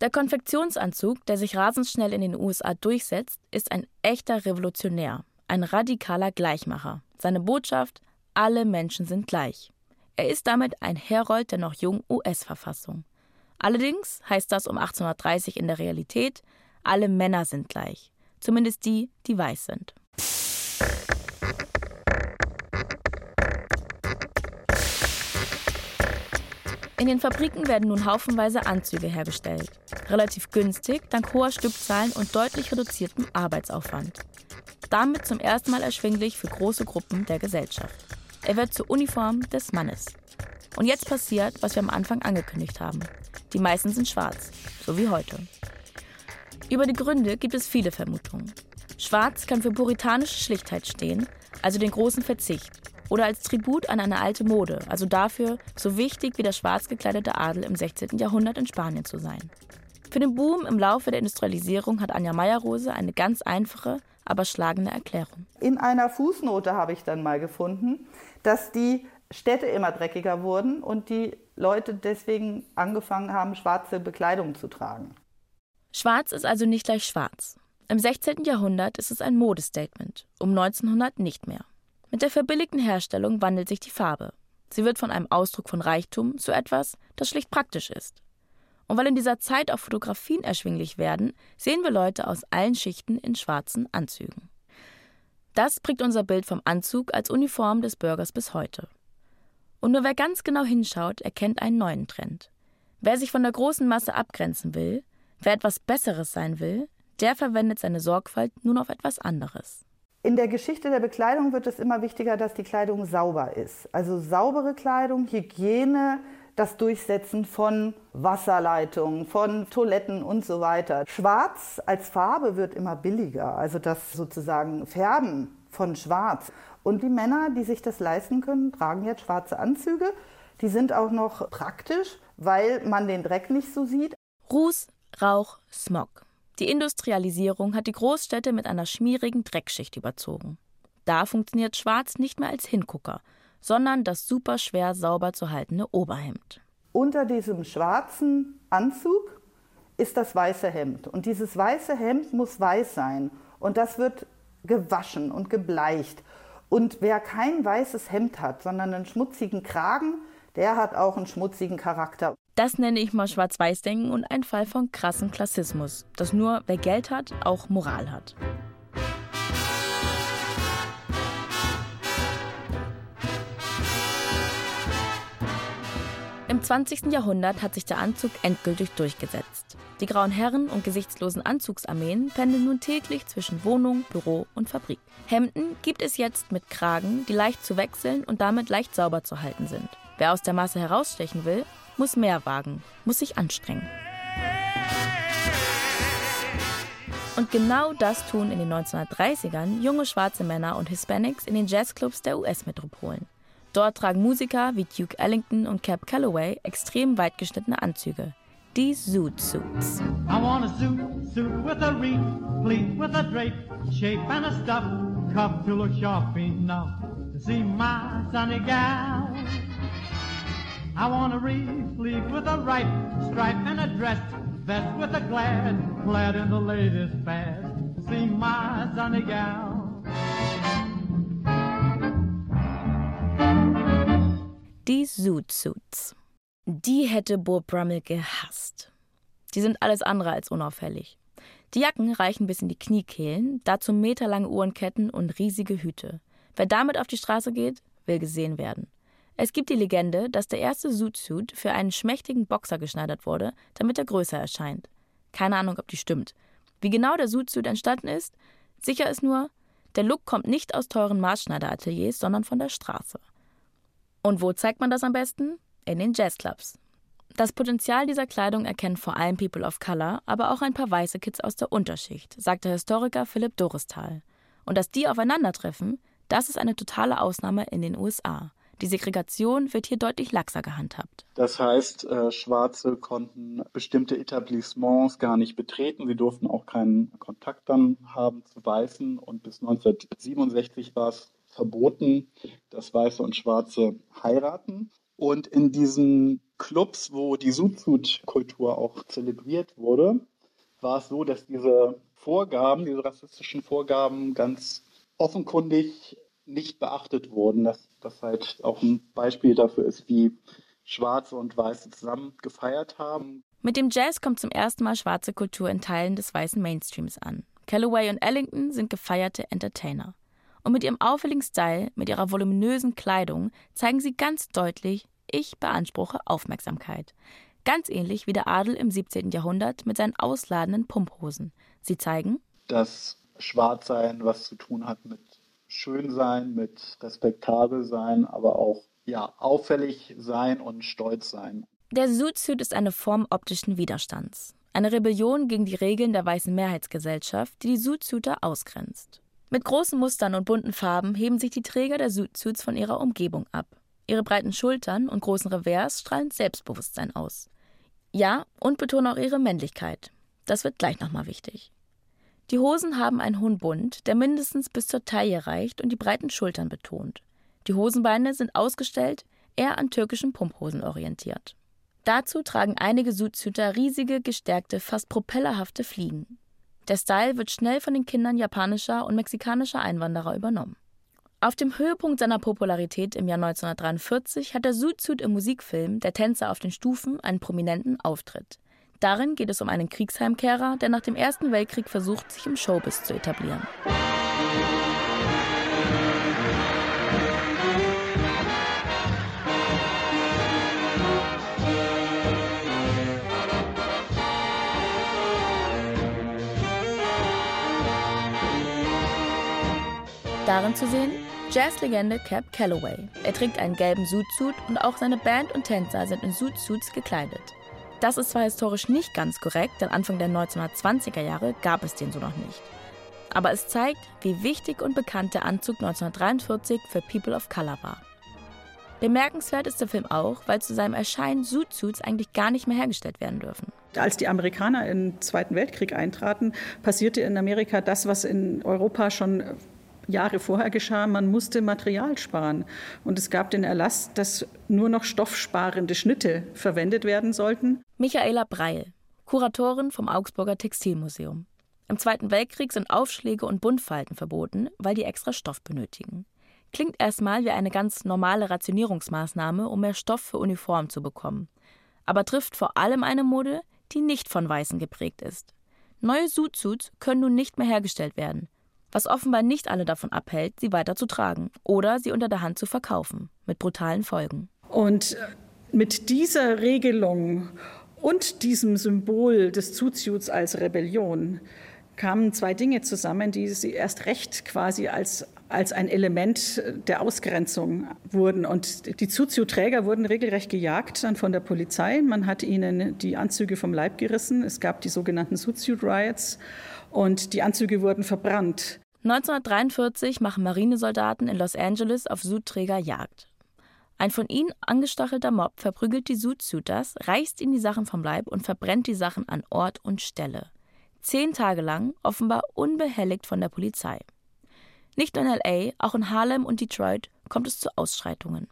Der Konfektionsanzug, der sich rasend schnell in den USA durchsetzt, ist ein echter Revolutionär, ein radikaler Gleichmacher. Seine Botschaft: alle Menschen sind gleich. Er ist damit ein Herold der noch jungen US-Verfassung. Allerdings heißt das um 1830 in der Realität: alle Männer sind gleich, zumindest die, die weiß sind. In den Fabriken werden nun haufenweise Anzüge hergestellt. Relativ günstig, dank hoher Stückzahlen und deutlich reduziertem Arbeitsaufwand. Damit zum ersten Mal erschwinglich für große Gruppen der Gesellschaft. Er wird zur Uniform des Mannes. Und jetzt passiert, was wir am Anfang angekündigt haben. Die meisten sind schwarz, so wie heute. Über die Gründe gibt es viele Vermutungen. Schwarz kann für puritanische Schlichtheit stehen, also den großen Verzicht, oder als Tribut an eine alte Mode, also dafür, so wichtig wie der schwarz gekleidete Adel im 16. Jahrhundert in Spanien zu sein. Für den Boom im Laufe der Industrialisierung hat Anja Meyerrose eine ganz einfache, aber schlagende Erklärung. In einer Fußnote habe ich dann mal gefunden, dass die Städte immer dreckiger wurden und die Leute deswegen angefangen haben, schwarze Bekleidung zu tragen. Schwarz ist also nicht gleich schwarz. Im 16. Jahrhundert ist es ein Modestatement, um 1900 nicht mehr. Mit der verbilligten Herstellung wandelt sich die Farbe. Sie wird von einem Ausdruck von Reichtum zu etwas, das schlicht praktisch ist. Und weil in dieser Zeit auch Fotografien erschwinglich werden, sehen wir Leute aus allen Schichten in schwarzen Anzügen. Das prägt unser Bild vom Anzug als Uniform des Bürgers bis heute. Und nur wer ganz genau hinschaut, erkennt einen neuen Trend. Wer sich von der großen Masse abgrenzen will, wer etwas Besseres sein will, der verwendet seine Sorgfalt nun auf etwas anderes. In der Geschichte der Bekleidung wird es immer wichtiger, dass die Kleidung sauber ist. Also saubere Kleidung, Hygiene, das Durchsetzen von Wasserleitungen, von Toiletten und so weiter. Schwarz als Farbe wird immer billiger, also das sozusagen Färben von Schwarz. Und die Männer, die sich das leisten können, tragen jetzt schwarze Anzüge. Die sind auch noch praktisch, weil man den Dreck nicht so sieht. Ruß, Rauch, Smog. Die Industrialisierung hat die Großstädte mit einer schmierigen Dreckschicht überzogen. Da funktioniert Schwarz nicht mehr als Hingucker, sondern das superschwer sauber zu haltende Oberhemd. Unter diesem schwarzen Anzug ist das weiße Hemd. Und dieses weiße Hemd muss weiß sein. Und das wird gewaschen und gebleicht. Und wer kein weißes Hemd hat, sondern einen schmutzigen Kragen, der hat auch einen schmutzigen Charakter. Das nenne ich mal Schwarz-Weiß-Denken und ein Fall von krassen Klassismus, dass nur wer Geld hat, auch Moral hat. Im 20. Jahrhundert hat sich der Anzug endgültig durchgesetzt. Die grauen Herren und gesichtslosen Anzugsarmeen pendeln nun täglich zwischen Wohnung, Büro und Fabrik. Hemden gibt es jetzt mit Kragen, die leicht zu wechseln und damit leicht sauber zu halten sind. Wer aus der Masse herausstechen will, muss mehr wagen, muss sich anstrengen. Und genau das tun in den 1930ern junge schwarze Männer und Hispanics in den Jazzclubs der US-Metropolen. Dort tragen Musiker wie Duke Ellington und Cap Calloway extrem weit geschnittene Anzüge, die Zoot Suits. I want a suit, suit with a wreath, pleat with a drape, shape and a stuff, cuff to look sharp enough to see my sunny gal. I want a wreath, with a right, stripe and a dress, vest with a glad, clad in the latest fad to see my sunny gal. Die Zoot Suits. Die hätte Bo Brummel gehasst. Die sind alles andere als unauffällig. Die Jacken reichen bis in die Kniekehlen, dazu meterlange Uhrenketten und riesige Hüte. Wer damit auf die Straße geht, will gesehen werden. Es gibt die Legende, dass der erste Zoot-Suit für einen schmächtigen Boxer geschneidert wurde, damit er größer erscheint. Keine Ahnung, ob die stimmt. Wie genau der Zoot-Suit entstanden ist? Sicher ist nur, der Look kommt nicht aus teuren Maßschneiderateliers, sondern von der Straße. Und wo zeigt man das am besten? In den Jazzclubs. Das Potenzial dieser Kleidung erkennen vor allem People of Color, aber auch ein paar weiße Kids aus der Unterschicht, sagt der Historiker Philipp Doristal. Und dass die aufeinandertreffen, das ist eine totale Ausnahme in den USA. Die Segregation wird hier deutlich laxer gehandhabt. Das heißt, äh, Schwarze konnten bestimmte Etablissements gar nicht betreten. Sie durften auch keinen Kontakt dann haben zu Weißen. Und bis 1967 war es verboten, dass Weiße und Schwarze heiraten. Und in diesen Clubs, wo die Suit-Kultur auch zelebriert wurde, war es so, dass diese Vorgaben, diese rassistischen Vorgaben ganz offenkundig nicht beachtet wurden. Dass das halt auch ein Beispiel dafür ist, wie Schwarze und Weiße zusammen gefeiert haben. Mit dem Jazz kommt zum ersten Mal schwarze Kultur in Teilen des weißen Mainstreams an. Calloway und Ellington sind gefeierte Entertainer. Und mit ihrem auffälligen Style, mit ihrer voluminösen Kleidung zeigen sie ganz deutlich, ich beanspruche Aufmerksamkeit. Ganz ähnlich wie der Adel im 17. Jahrhundert mit seinen ausladenden Pumphosen. Sie zeigen, dass Schwarzsein was zu tun hat mit Schönsein, mit respektabel sein, aber auch ja, auffällig sein und stolz sein. Der Suit-Suit ist eine Form optischen Widerstands. Eine Rebellion gegen die Regeln der weißen Mehrheitsgesellschaft, die die Suit-Suiter ausgrenzt. Mit großen Mustern und bunten Farben heben sich die Träger der Suits von ihrer Umgebung ab. Ihre breiten Schultern und großen Revers strahlen Selbstbewusstsein aus. Ja, und betonen auch ihre Männlichkeit. Das wird gleich nochmal wichtig. Die Hosen haben einen hohen Bund, der mindestens bis zur Taille reicht und die breiten Schultern betont. Die Hosenbeine sind ausgestellt, eher an türkischen Pumphosen orientiert. Dazu tragen einige Suitshüter riesige, gestärkte, fast propellerhafte Fliegen. Der Style wird schnell von den Kindern japanischer und mexikanischer Einwanderer übernommen. Auf dem Höhepunkt seiner Popularität im Jahr 1943 hat der Suit im Musikfilm Der Tänzer auf den Stufen einen prominenten Auftritt. Darin geht es um einen Kriegsheimkehrer, der nach dem Ersten Weltkrieg versucht, sich im Showbiz zu etablieren. Darin zu sehen Jazzlegende Cap Calloway. Er trägt einen gelben Suitsuit und auch seine Band und Tänzer sind in Suitsuits gekleidet. Das ist zwar historisch nicht ganz korrekt, denn Anfang der 1920er Jahre gab es den so noch nicht. Aber es zeigt, wie wichtig und bekannt der Anzug 1943 für People of Color war. Bemerkenswert ist der Film auch, weil zu seinem Erscheinen Suit-Suits eigentlich gar nicht mehr hergestellt werden dürfen. Als die Amerikaner im Zweiten Weltkrieg eintraten, passierte in Amerika das, was in Europa schon Jahre vorher geschah, man musste Material sparen. Und es gab den Erlass, dass nur noch stoffsparende Schnitte verwendet werden sollten. Michaela Breil, Kuratorin vom Augsburger Textilmuseum. Im Zweiten Weltkrieg sind Aufschläge und Buntfalten verboten, weil die extra Stoff benötigen. Klingt erstmal wie eine ganz normale Rationierungsmaßnahme, um mehr Stoff für Uniformen zu bekommen. Aber trifft vor allem eine Mode, die nicht von Weißen geprägt ist. Neue Suitsuits können nun nicht mehr hergestellt werden, was offenbar nicht alle davon abhält, sie weiter zu tragen oder sie unter der Hand zu verkaufen, mit brutalen Folgen. Und mit dieser Regelung und diesem Symbol des Suitsuits als Rebellion kamen zwei Dinge zusammen, die sie erst recht quasi als als ein Element der Ausgrenzung wurden. Und die Zuziuträger wurden regelrecht gejagt dann von der Polizei. Man hat ihnen die Anzüge vom Leib gerissen. Es gab die sogenannten Suit Riots und die Anzüge wurden verbrannt. 1943 machen Marinesoldaten in Los Angeles auf Suitträger Jagd. Ein von ihnen angestachelter Mob verprügelt die Suitsuiters, reißt ihnen die Sachen vom Leib und verbrennt die Sachen an Ort und Stelle. Zehn Tage lang, offenbar unbehelligt von der Polizei. Nicht nur in LA, auch in Harlem und Detroit kommt es zu Ausschreitungen.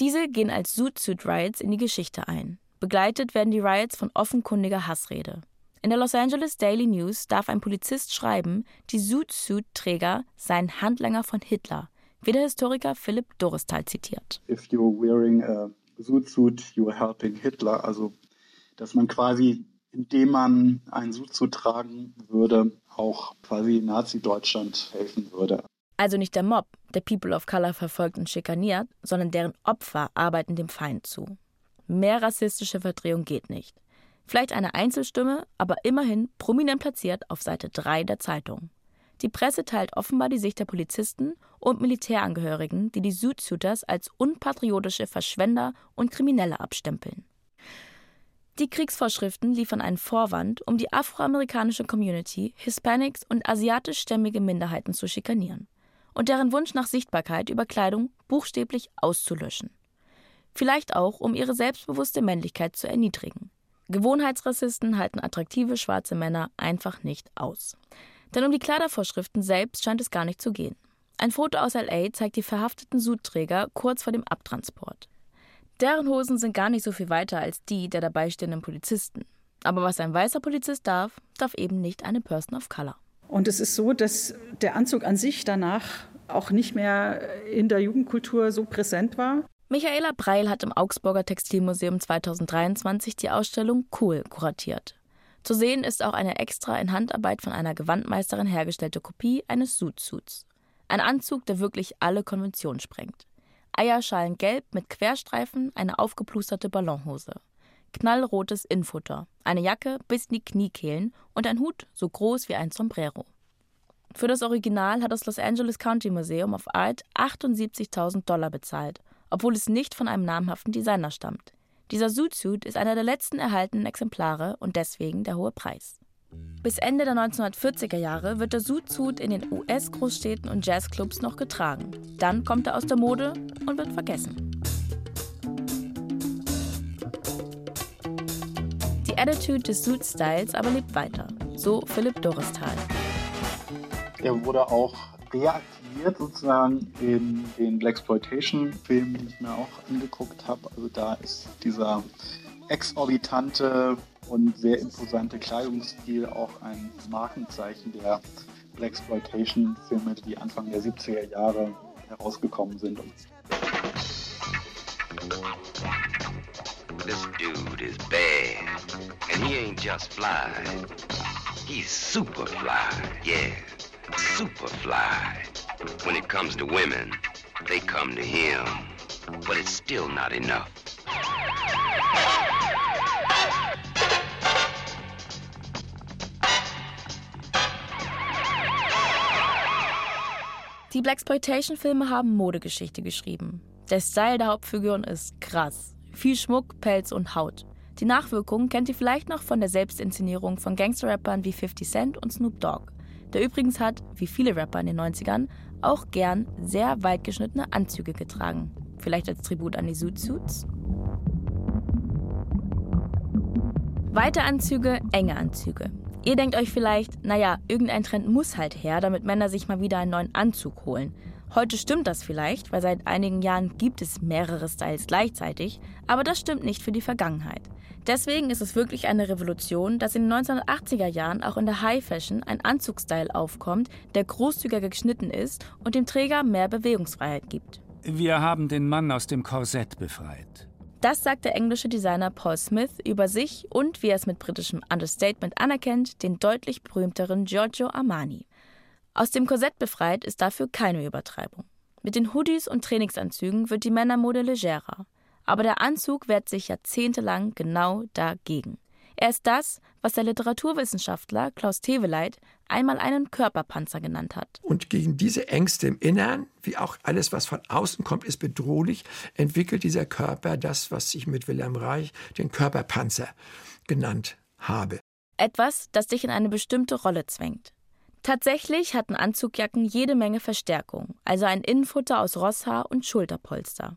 Diese gehen als Suit Suit Riots in die Geschichte ein. Begleitet werden die Riots von offenkundiger Hassrede. In der Los Angeles Daily News darf ein Polizist schreiben, die Suit Suit Träger seien Handlanger von Hitler, wie der Historiker Philipp Doristal zitiert. If you're wearing a suit suit, you're helping Hitler. Also, dass man quasi, indem man einen Suit zu tragen würde, auch quasi Nazi-Deutschland helfen würde. Also nicht der Mob, der People of Color verfolgt und schikaniert, sondern deren Opfer arbeiten dem Feind zu. Mehr rassistische Verdrehung geht nicht. Vielleicht eine Einzelstimme, aber immerhin prominent platziert auf Seite 3 der Zeitung. Die Presse teilt offenbar die Sicht der Polizisten und Militärangehörigen, die die Suitsuiters als unpatriotische Verschwender und Kriminelle abstempeln. Die Kriegsvorschriften liefern einen Vorwand, um die afroamerikanische Community, Hispanics und asiatischstämmige Minderheiten zu schikanieren und deren Wunsch nach Sichtbarkeit über Kleidung buchstäblich auszulöschen. Vielleicht auch, um ihre selbstbewusste Männlichkeit zu erniedrigen. Gewohnheitsrassisten halten attraktive schwarze Männer einfach nicht aus. Denn um die Kleidervorschriften selbst scheint es gar nicht zu gehen. Ein Foto aus LA zeigt die verhafteten Suitträger kurz vor dem Abtransport. Deren Hosen sind gar nicht so viel weiter als die der dabeistehenden Polizisten. Aber was ein weißer Polizist darf, darf eben nicht eine Person of Color. Und es ist so, dass der Anzug an sich danach auch nicht mehr in der Jugendkultur so präsent war. Michaela Breil hat im Augsburger Textilmuseum 2023 die Ausstellung Cool kuratiert. Zu sehen ist auch eine extra in Handarbeit von einer Gewandmeisterin hergestellte Kopie eines Suit-Suits. Ein Anzug, der wirklich alle Konventionen sprengt. Eierschalengelb mit Querstreifen, eine aufgeplusterte Ballonhose. Knallrotes Infutter, eine Jacke bis in die Kniekehlen und ein Hut so groß wie ein Sombrero. Für das Original hat das Los Angeles County Museum of Art 78.000 Dollar bezahlt, obwohl es nicht von einem namhaften Designer stammt. Dieser Suit-Suit ist einer der letzten erhaltenen Exemplare und deswegen der hohe Preis. Bis Ende der 1940er Jahre wird der Suit-Suit in den US-Großstädten und Jazzclubs noch getragen. Dann kommt er aus der Mode und wird vergessen. Die Attitude des Suit-Styles aber lebt weiter. So Philipp Doristal. Er wurde auch reaktiviert sozusagen in den Blaxploitation-Filmen, die ich mir auch angeguckt habe. Also da ist dieser exorbitante und sehr imposante Kleidungsstil auch ein Markenzeichen der Blaxploitation-Filme, die Anfang der 70er Jahre herausgekommen sind. This dude is bad. And he ain't just fly. He's super fly, yeah. Super fly. When it comes to women, they come to him. But it's still not enough. Die Blaxploitation-Filme haben Modegeschichte geschrieben. Der Style der Hauptfiguren ist krass. Viel Schmuck, Pelz und Haut. Die Nachwirkungen kennt ihr vielleicht noch von der Selbstinszenierung von Gangster-Rappern wie 50 Cent und Snoop Dogg, der übrigens hat, wie viele Rapper in den 90ern, auch gern sehr weit geschnittene Anzüge getragen. Vielleicht als Tribut an die Suit Suits? Weite Anzüge, enge Anzüge. Ihr denkt euch vielleicht, naja, irgendein Trend muss halt her, damit Männer sich mal wieder einen neuen Anzug holen. Heute stimmt das vielleicht, weil seit einigen Jahren gibt es mehrere Styles gleichzeitig, aber das stimmt nicht für die Vergangenheit. Deswegen ist es wirklich eine Revolution, dass in den 1980er Jahren auch in der High Fashion ein Anzugstyle aufkommt, der großzügiger geschnitten ist und dem Träger mehr Bewegungsfreiheit gibt. Wir haben den Mann aus dem Korsett befreit. Das sagt der englische Designer Paul Smith über sich und, wie er es mit britischem Understatement anerkennt, den deutlich berühmteren Giorgio Armani. Aus dem Korsett befreit ist dafür keine Übertreibung. Mit den Hoodies und Trainingsanzügen wird die Männermode legerer. Aber der Anzug wehrt sich jahrzehntelang genau dagegen. Er ist das, was der Literaturwissenschaftler Klaus Teweleit einmal einen Körperpanzer genannt hat. Und gegen diese Ängste im Innern, wie auch alles, was von außen kommt, ist bedrohlich, entwickelt dieser Körper das, was ich mit Wilhelm Reich den Körperpanzer genannt habe. Etwas, das dich in eine bestimmte Rolle zwängt. Tatsächlich hatten Anzugjacken jede Menge Verstärkung, also ein Innenfutter aus Rosshaar und Schulterpolster.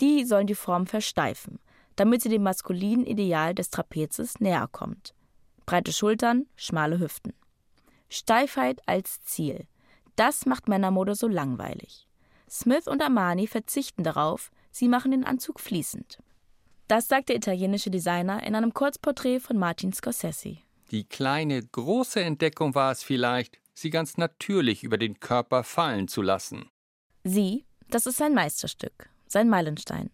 Die sollen die Form versteifen, damit sie dem maskulinen Ideal des Trapezes näher kommt. Breite Schultern, schmale Hüften. Steifheit als Ziel. Das macht Männermode so langweilig. Smith und Armani verzichten darauf, sie machen den Anzug fließend. Das sagt der italienische Designer in einem Kurzporträt von Martin Scorsese. Die kleine, große Entdeckung war es vielleicht, sie ganz natürlich über den Körper fallen zu lassen. Sie, das ist sein Meisterstück, sein Meilenstein.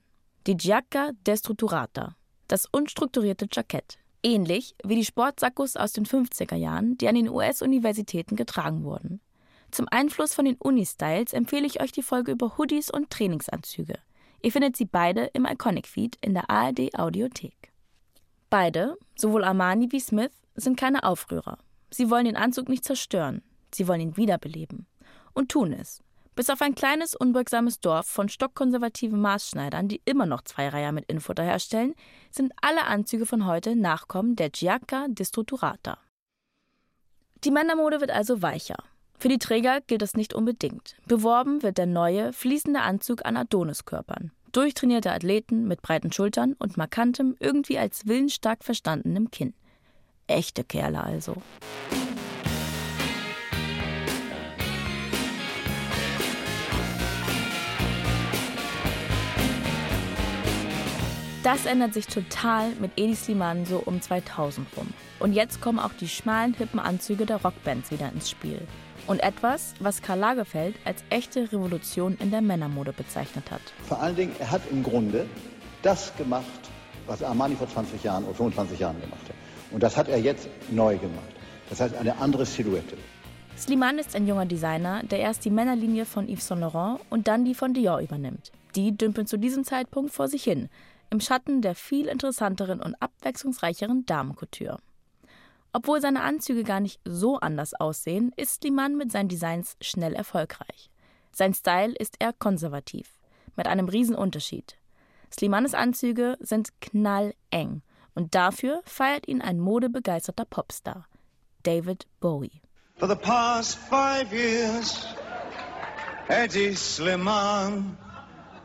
Die Giacca destrutturata, das unstrukturierte Jackett. Ähnlich wie die Sportsackos aus den 50er Jahren, die an den US-Universitäten getragen wurden. Zum Einfluss von den Uni-Styles empfehle ich euch die Folge über Hoodies und Trainingsanzüge. Ihr findet sie beide im Iconic Feed in der ARD Audiothek. Beide, sowohl Armani wie Smith, sind keine Aufrührer. Sie wollen den Anzug nicht zerstören, sie wollen ihn wiederbeleben. Und tun es. Bis auf ein kleines, unbeugsames Dorf von stockkonservativen Maßschneidern, die immer noch Zweireiher mit Infutter herstellen, sind alle Anzüge von heute Nachkommen der Giacca Distrutturata. Die Männermode wird also weicher. Für die Träger gilt das nicht unbedingt. Beworben wird der neue, fließende Anzug an Adoniskörpern. Durchtrainierte Athleten mit breiten Schultern und markantem, irgendwie als willensstark verstandenem Kinn. Echte Kerle also. Das ändert sich total mit Edi Sliman so um 2000 rum. Und jetzt kommen auch die schmalen, hippen Anzüge der Rockbands wieder ins Spiel. Und etwas, was Karl Lagerfeld als echte Revolution in der Männermode bezeichnet hat. Vor allen Dingen, er hat im Grunde das gemacht, was Armani vor 20 Jahren oder 25 Jahren gemacht hat. Und das hat er jetzt neu gemacht. Das heißt, eine andere Silhouette. Sliman ist ein junger Designer, der erst die Männerlinie von Yves Saint Laurent und dann die von Dior übernimmt. Die dümpeln zu diesem Zeitpunkt vor sich hin, im Schatten der viel interessanteren und abwechslungsreicheren Damencouture. Obwohl seine Anzüge gar nicht so anders aussehen, ist Sliman mit seinen Designs schnell erfolgreich. Sein Style ist eher konservativ, mit einem Riesenunterschied. Slimanes Anzüge sind knalleng und dafür feiert ihn ein modebegeisterter Popstar, David Bowie. For the past five years, Eddie Sliman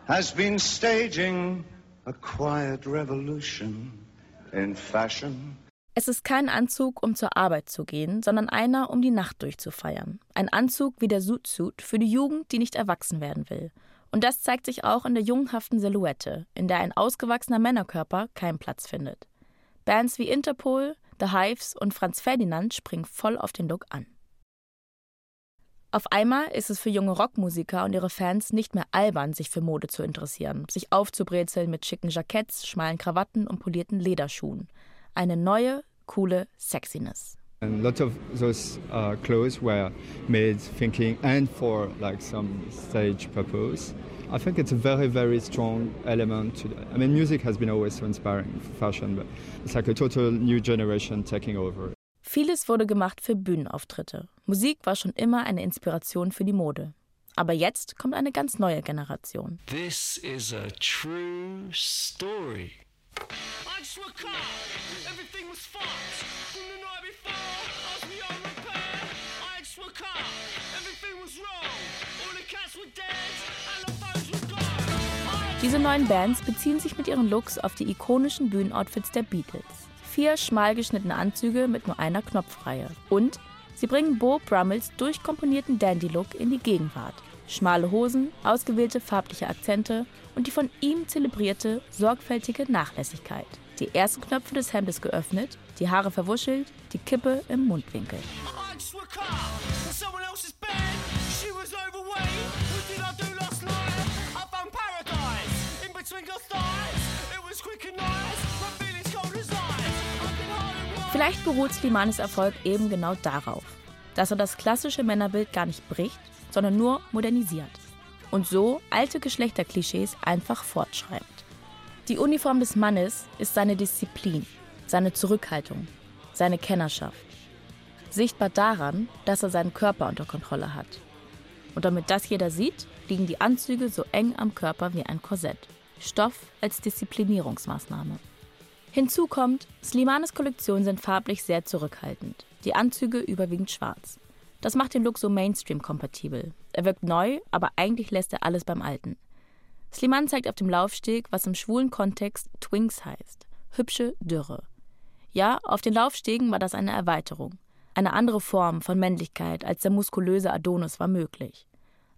has been staging a quiet revolution in fashion. Es ist kein Anzug, um zur Arbeit zu gehen, sondern einer, um die Nacht durchzufeiern. Ein Anzug wie der Suit Suit für die Jugend, die nicht erwachsen werden will. Und das zeigt sich auch in der jungenhaften Silhouette, in der ein ausgewachsener Männerkörper keinen Platz findet. Bands wie Interpol, The Hives und Franz Ferdinand springen voll auf den Look an. Auf einmal ist es für junge Rockmusiker und ihre Fans nicht mehr albern, sich für Mode zu interessieren, sich aufzubrezeln mit schicken Jacketts, schmalen Krawatten und polierten Lederschuhen. Eine neue, coole Sexiness. And a lot of those uh, clothes were made thinking and for like some stage purpose. I think it's a very, very strong element. To, I mean, music has been always so inspiring for fashion, but it's like a total new generation taking over. Vieles wurde gemacht für Bühnenauftritte. Musik war schon immer eine Inspiration für die Mode. Aber jetzt kommt eine ganz neue Generation. This is a true story. I just woke up, everything was fucked. From the night before, I was beyond repair. I just woke up, everything was wrong. All the cats were dead, and the phones were gone. Diese neuen Bands beziehen sich mit ihren Looks auf die ikonischen Bühnenoutfits der Beatles. Vier schmal geschnittene Anzüge mit nur einer Knopfreihe. Und Sie bringen Bo Brummels durchkomponierten Dandy-Look in die Gegenwart. Schmale Hosen, ausgewählte farbliche Akzente und die von ihm zelebrierte, sorgfältige Nachlässigkeit. Die ersten Knöpfe des Hemdes geöffnet, die Haare verwuschelt, die Kippe im Mundwinkel. Vielleicht beruht Slimanes Erfolg eben genau darauf, dass er das klassische Männerbild gar nicht bricht, sondern nur modernisiert. Und so alte Geschlechterklischees einfach fortschreibt. Die Uniform des Mannes ist seine Disziplin, seine Zurückhaltung, seine Kennerschaft. Sichtbar daran, dass er seinen Körper unter Kontrolle hat. Und damit das jeder sieht, liegen die Anzüge so eng am Körper wie ein Korsett. Stoff als Disziplinierungsmaßnahme. Hinzu kommt, Slimanes Kollektionen sind farblich sehr zurückhaltend. Die Anzüge überwiegend schwarz. Das macht den Look so Mainstream-kompatibel. Er wirkt neu, aber eigentlich lässt er alles beim Alten. Sliman zeigt auf dem Laufsteg, was im schwulen Kontext Twinks heißt. Hübsche Dürre. Ja, auf den Laufstegen war das eine Erweiterung. Eine andere Form von Männlichkeit als der muskulöse Adonis war möglich.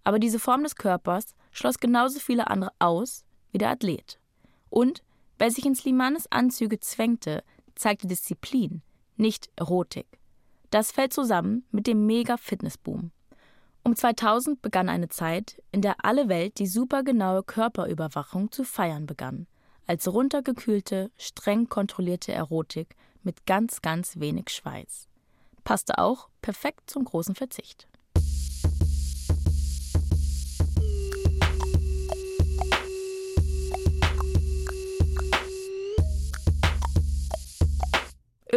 Aber diese Form des Körpers schloss genauso viele andere aus wie der Athlet. Und wer sich in Slimanes Anzüge zwängte, zeigte Disziplin, nicht Erotik. Das fällt zusammen mit dem Mega-Fitnessboom. Um 2000 begann eine Zeit, in der alle Welt die supergenaue Körperüberwachung zu feiern begann, als runtergekühlte, streng kontrollierte Erotik mit ganz, ganz wenig Schweiß. Passte auch perfekt zum großen Verzicht.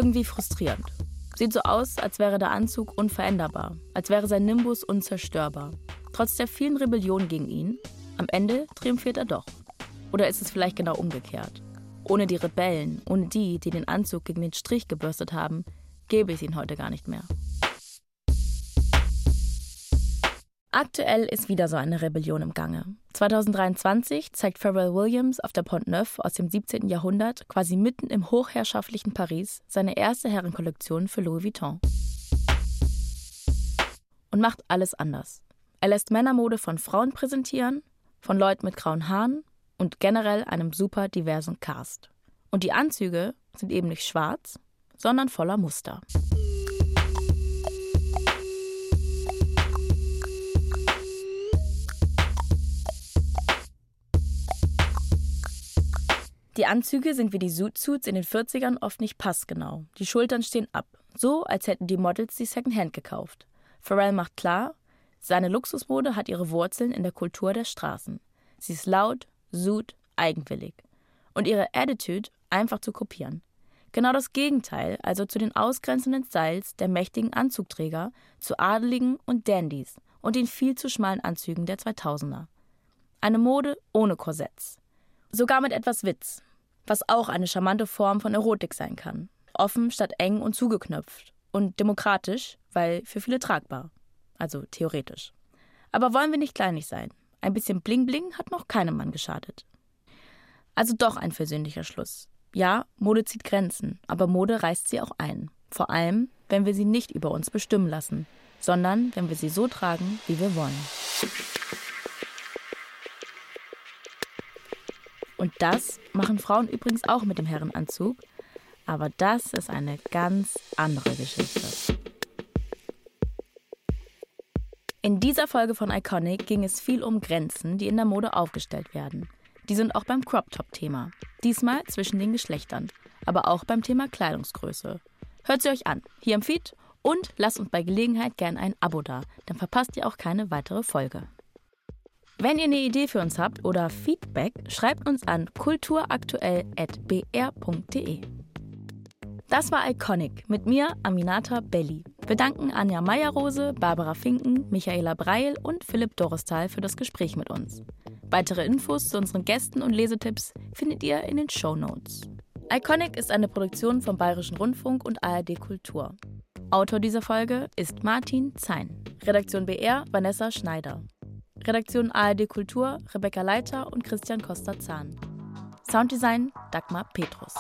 Irgendwie frustrierend. Sieht so aus, als wäre der Anzug unveränderbar, als wäre sein Nimbus unzerstörbar. Trotz der vielen Rebellionen gegen ihn, am Ende triumphiert er doch. Oder ist es vielleicht genau umgekehrt? Ohne die Rebellen, ohne die, die den Anzug gegen den Strich gebürstet haben, gäbe es ihn heute gar nicht mehr. Aktuell ist wieder so eine Rebellion im Gange. 2023 zeigt Pharrell Williams auf der Pont Neuf aus dem 17. Jahrhundert quasi mitten im hochherrschaftlichen Paris seine erste Herrenkollektion für Louis Vuitton. Und macht alles anders. Er lässt Männermode von Frauen präsentieren, von Leuten mit grauen Haaren und generell einem super diversen Cast. Und die Anzüge sind eben nicht schwarz, sondern voller Muster. Die Anzüge sind wie die Suits in den 40ern oft nicht passgenau. Die Schultern stehen ab, so als hätten die Models sie Secondhand gekauft. Pharrell macht klar, seine Luxusmode hat ihre Wurzeln in der Kultur der Straßen. Sie ist laut, sud, eigenwillig. Und ihre Attitude einfach zu kopieren. Genau das Gegenteil, also zu den ausgrenzenden Styles der mächtigen Anzugträger, zu Adeligen und Dandys und den viel zu schmalen Anzügen der 2000er. Eine Mode ohne Korsetts. Sogar mit etwas Witz, was auch eine charmante Form von Erotik sein kann. Offen statt eng und zugeknöpft. Und demokratisch, weil für viele tragbar. Also theoretisch. Aber wollen wir nicht kleinig sein? Ein bisschen Bling-Bling hat noch keinem Mann geschadet. Also doch ein versöhnlicher Schluss. Ja, Mode zieht Grenzen, aber Mode reißt sie auch ein. Vor allem, wenn wir sie nicht über uns bestimmen lassen, sondern wenn wir sie so tragen, wie wir wollen. Und das machen Frauen übrigens auch mit dem Herrenanzug. Aber das ist eine ganz andere Geschichte. In dieser Folge von Iconic ging es viel um Grenzen, die in der Mode aufgestellt werden. Die sind auch beim Crop Top Thema. Diesmal zwischen den Geschlechtern, aber auch beim Thema Kleidungsgröße. Hört sie euch an, hier im Feed und lasst uns bei Gelegenheit gern ein Abo da, dann verpasst ihr auch keine weitere Folge. Wenn ihr eine Idee für uns habt oder Feedback, schreibt uns an kulturaktuell.br.de. Das war Iconic mit mir, Aminata Belli. Wir danken Anja Meyerrose, Barbara Finken, Michaela Breil und Philipp Doristal für das Gespräch mit uns. Weitere Infos zu unseren Gästen und Lesetipps findet ihr in den Show Notes. Iconic ist eine Produktion vom Bayerischen Rundfunk und ARD Kultur. Autor dieser Folge ist Martin Zein. Redaktion BR Vanessa Schneider. Redaktion ARD Kultur Rebecca Leiter und Christian Costa-Zahn. Sounddesign Dagmar Petrus.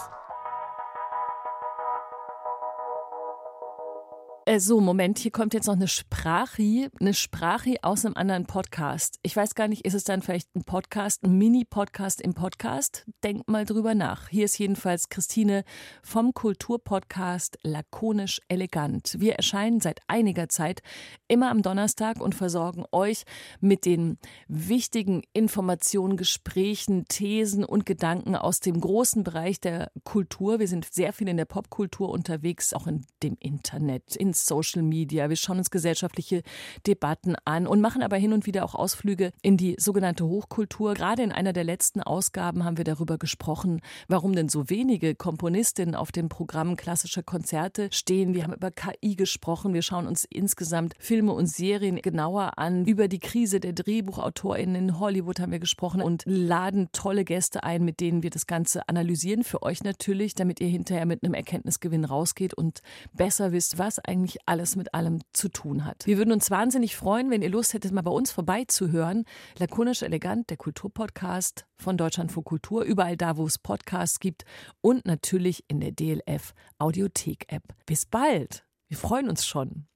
Äh, so, Moment, hier kommt jetzt noch eine Sprache, eine Sprache aus einem anderen Podcast. Ich weiß gar nicht, ist es dann vielleicht ein Podcast, ein Mini-Podcast im Podcast? Denkt mal drüber nach. Hier ist jedenfalls Christine vom Kulturpodcast Lakonisch Elegant. Wir erscheinen seit einiger Zeit immer am Donnerstag und versorgen euch mit den wichtigen Informationen, Gesprächen, Thesen und Gedanken aus dem großen Bereich der Kultur. Wir sind sehr viel in der Popkultur unterwegs, auch in dem Internet, in Social Media. Wir schauen uns gesellschaftliche Debatten an und machen aber hin und wieder auch Ausflüge in die sogenannte Hochkultur. Gerade in einer der letzten Ausgaben haben wir darüber gesprochen, warum denn so wenige Komponistinnen auf dem Programm klassischer Konzerte stehen. Wir haben über KI gesprochen. Wir schauen uns insgesamt Filme und Serien genauer an. Über die Krise der DrehbuchautorInnen in Hollywood haben wir gesprochen und laden tolle Gäste ein, mit denen wir das Ganze analysieren. Für euch natürlich, damit ihr hinterher mit einem Erkenntnisgewinn rausgeht und besser wisst, was eigentlich alles mit allem zu tun hat. Wir würden uns wahnsinnig freuen, wenn ihr Lust hättet, mal bei uns vorbeizuhören. Lakonisch Elegant, der Kulturpodcast von Deutschland vor Kultur, überall da, wo es Podcasts gibt und natürlich in der DLF Audiothek App. Bis bald. Wir freuen uns schon.